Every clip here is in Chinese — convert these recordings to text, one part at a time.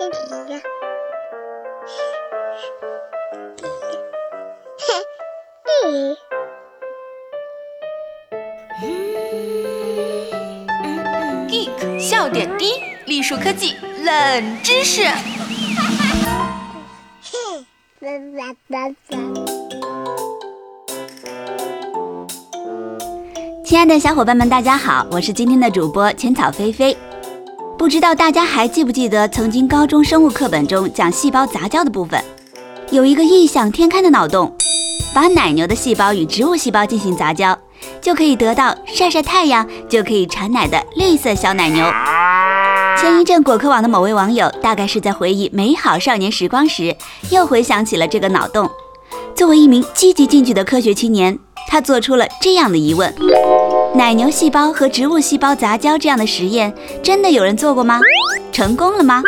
Geek 笑点低，栗树科技冷知识。亲爱的小伙伴们，大家好，我是今天的主播浅草菲菲。不知道大家还记不记得，曾经高中生物课本中讲细胞杂交的部分，有一个异想天开的脑洞，把奶牛的细胞与植物细胞进行杂交，就可以得到晒晒太阳就可以产奶的绿色小奶牛。前一阵果壳网的某位网友，大概是在回忆美好少年时光时，又回想起了这个脑洞。作为一名积极进取的科学青年，他做出了这样的疑问。奶牛细胞和植物细胞杂交这样的实验，真的有人做过吗？成功了吗？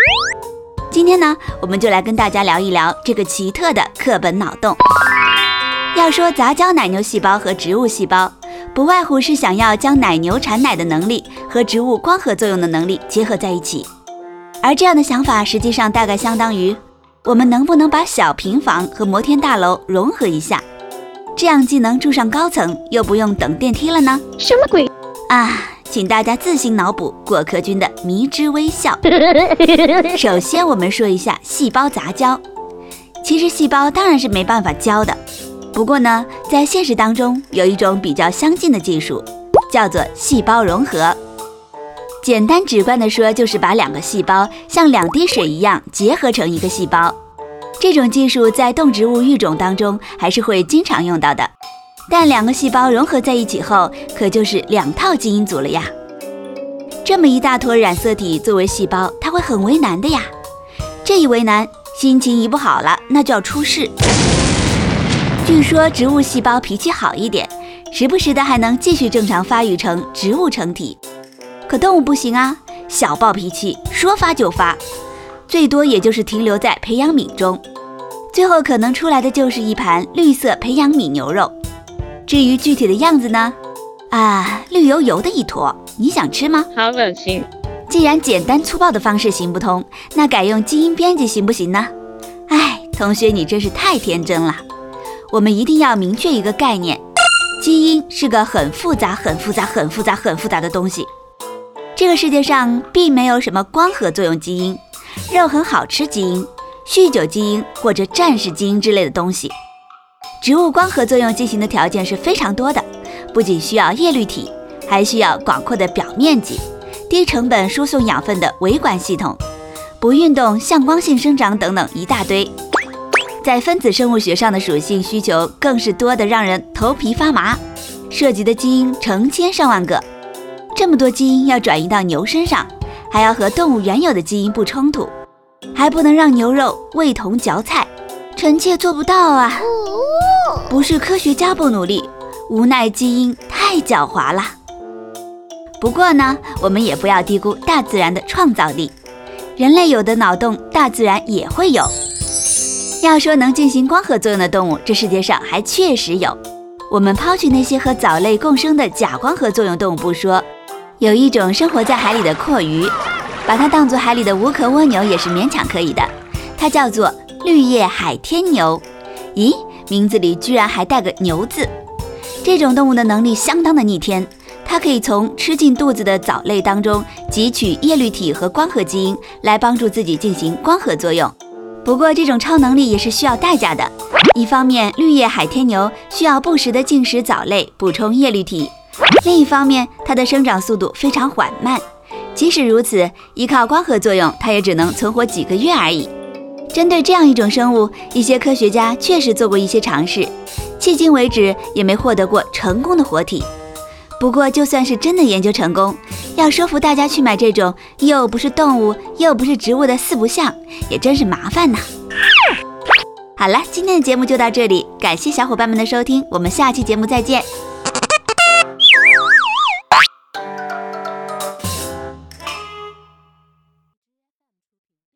今天呢，我们就来跟大家聊一聊这个奇特的课本脑洞。要说杂交奶牛细胞和植物细胞，不外乎是想要将奶牛产奶的能力和植物光合作用的能力结合在一起。而这样的想法，实际上大概相当于我们能不能把小平房和摩天大楼融合一下？这样既能住上高层，又不用等电梯了呢？什么鬼啊！请大家自行脑补果壳君的迷之微笑。首先，我们说一下细胞杂交。其实细胞当然是没办法交的，不过呢，在现实当中有一种比较相近的技术，叫做细胞融合。简单直观的说，就是把两个细胞像两滴水一样结合成一个细胞。这种技术在动植物育种当中还是会经常用到的，但两个细胞融合在一起后，可就是两套基因组了呀。这么一大坨染色体作为细胞，它会很为难的呀。这一为难，心情一不好了，那就要出事。据说植物细胞脾气好一点，时不时的还能继续正常发育成植物成体，可动物不行啊，小暴脾气，说发就发，最多也就是停留在培养皿中。最后可能出来的就是一盘绿色培养皿牛肉。至于具体的样子呢？啊，绿油油的一坨，你想吃吗？好恶心！既然简单粗暴的方式行不通，那改用基因编辑行不行呢？哎，同学，你真是太天真了。我们一定要明确一个概念：基因是个很复杂、很复杂、很复杂、很复杂的东西。这个世界上并没有什么光合作用基因、肉很好吃基因。酗酒基因或者战士基因之类的东西，植物光合作用进行的条件是非常多的，不仅需要叶绿体，还需要广阔的表面积、低成本输送养分的维管系统、不运动向光性生长等等一大堆。在分子生物学上的属性需求更是多得让人头皮发麻，涉及的基因成千上万个，这么多基因要转移到牛身上，还要和动物原有的基因不冲突。还不能让牛肉味同嚼菜，臣妾做不到啊！不是科学家不努力，无奈基因太狡猾了。不过呢，我们也不要低估大自然的创造力。人类有的脑洞，大自然也会有。要说能进行光合作用的动物，这世界上还确实有。我们抛去那些和藻类共生的假光合作用动物不说，有一种生活在海里的阔鱼。把它当做海里的无壳蜗牛也是勉强可以的，它叫做绿叶海天牛。咦，名字里居然还带个牛字。这种动物的能力相当的逆天，它可以从吃进肚子的藻类当中汲取叶绿体和光合基因，来帮助自己进行光合作用。不过这种超能力也是需要代价的。一方面，绿叶海天牛需要不时的进食藻类补充叶绿体；另一方面，它的生长速度非常缓慢。即使如此，依靠光合作用，它也只能存活几个月而已。针对这样一种生物，一些科学家确实做过一些尝试，迄今为止也没获得过成功的活体。不过，就算是真的研究成功，要说服大家去买这种又不是动物又不是植物的四不像，也真是麻烦呐。好了，今天的节目就到这里，感谢小伙伴们的收听，我们下期节目再见。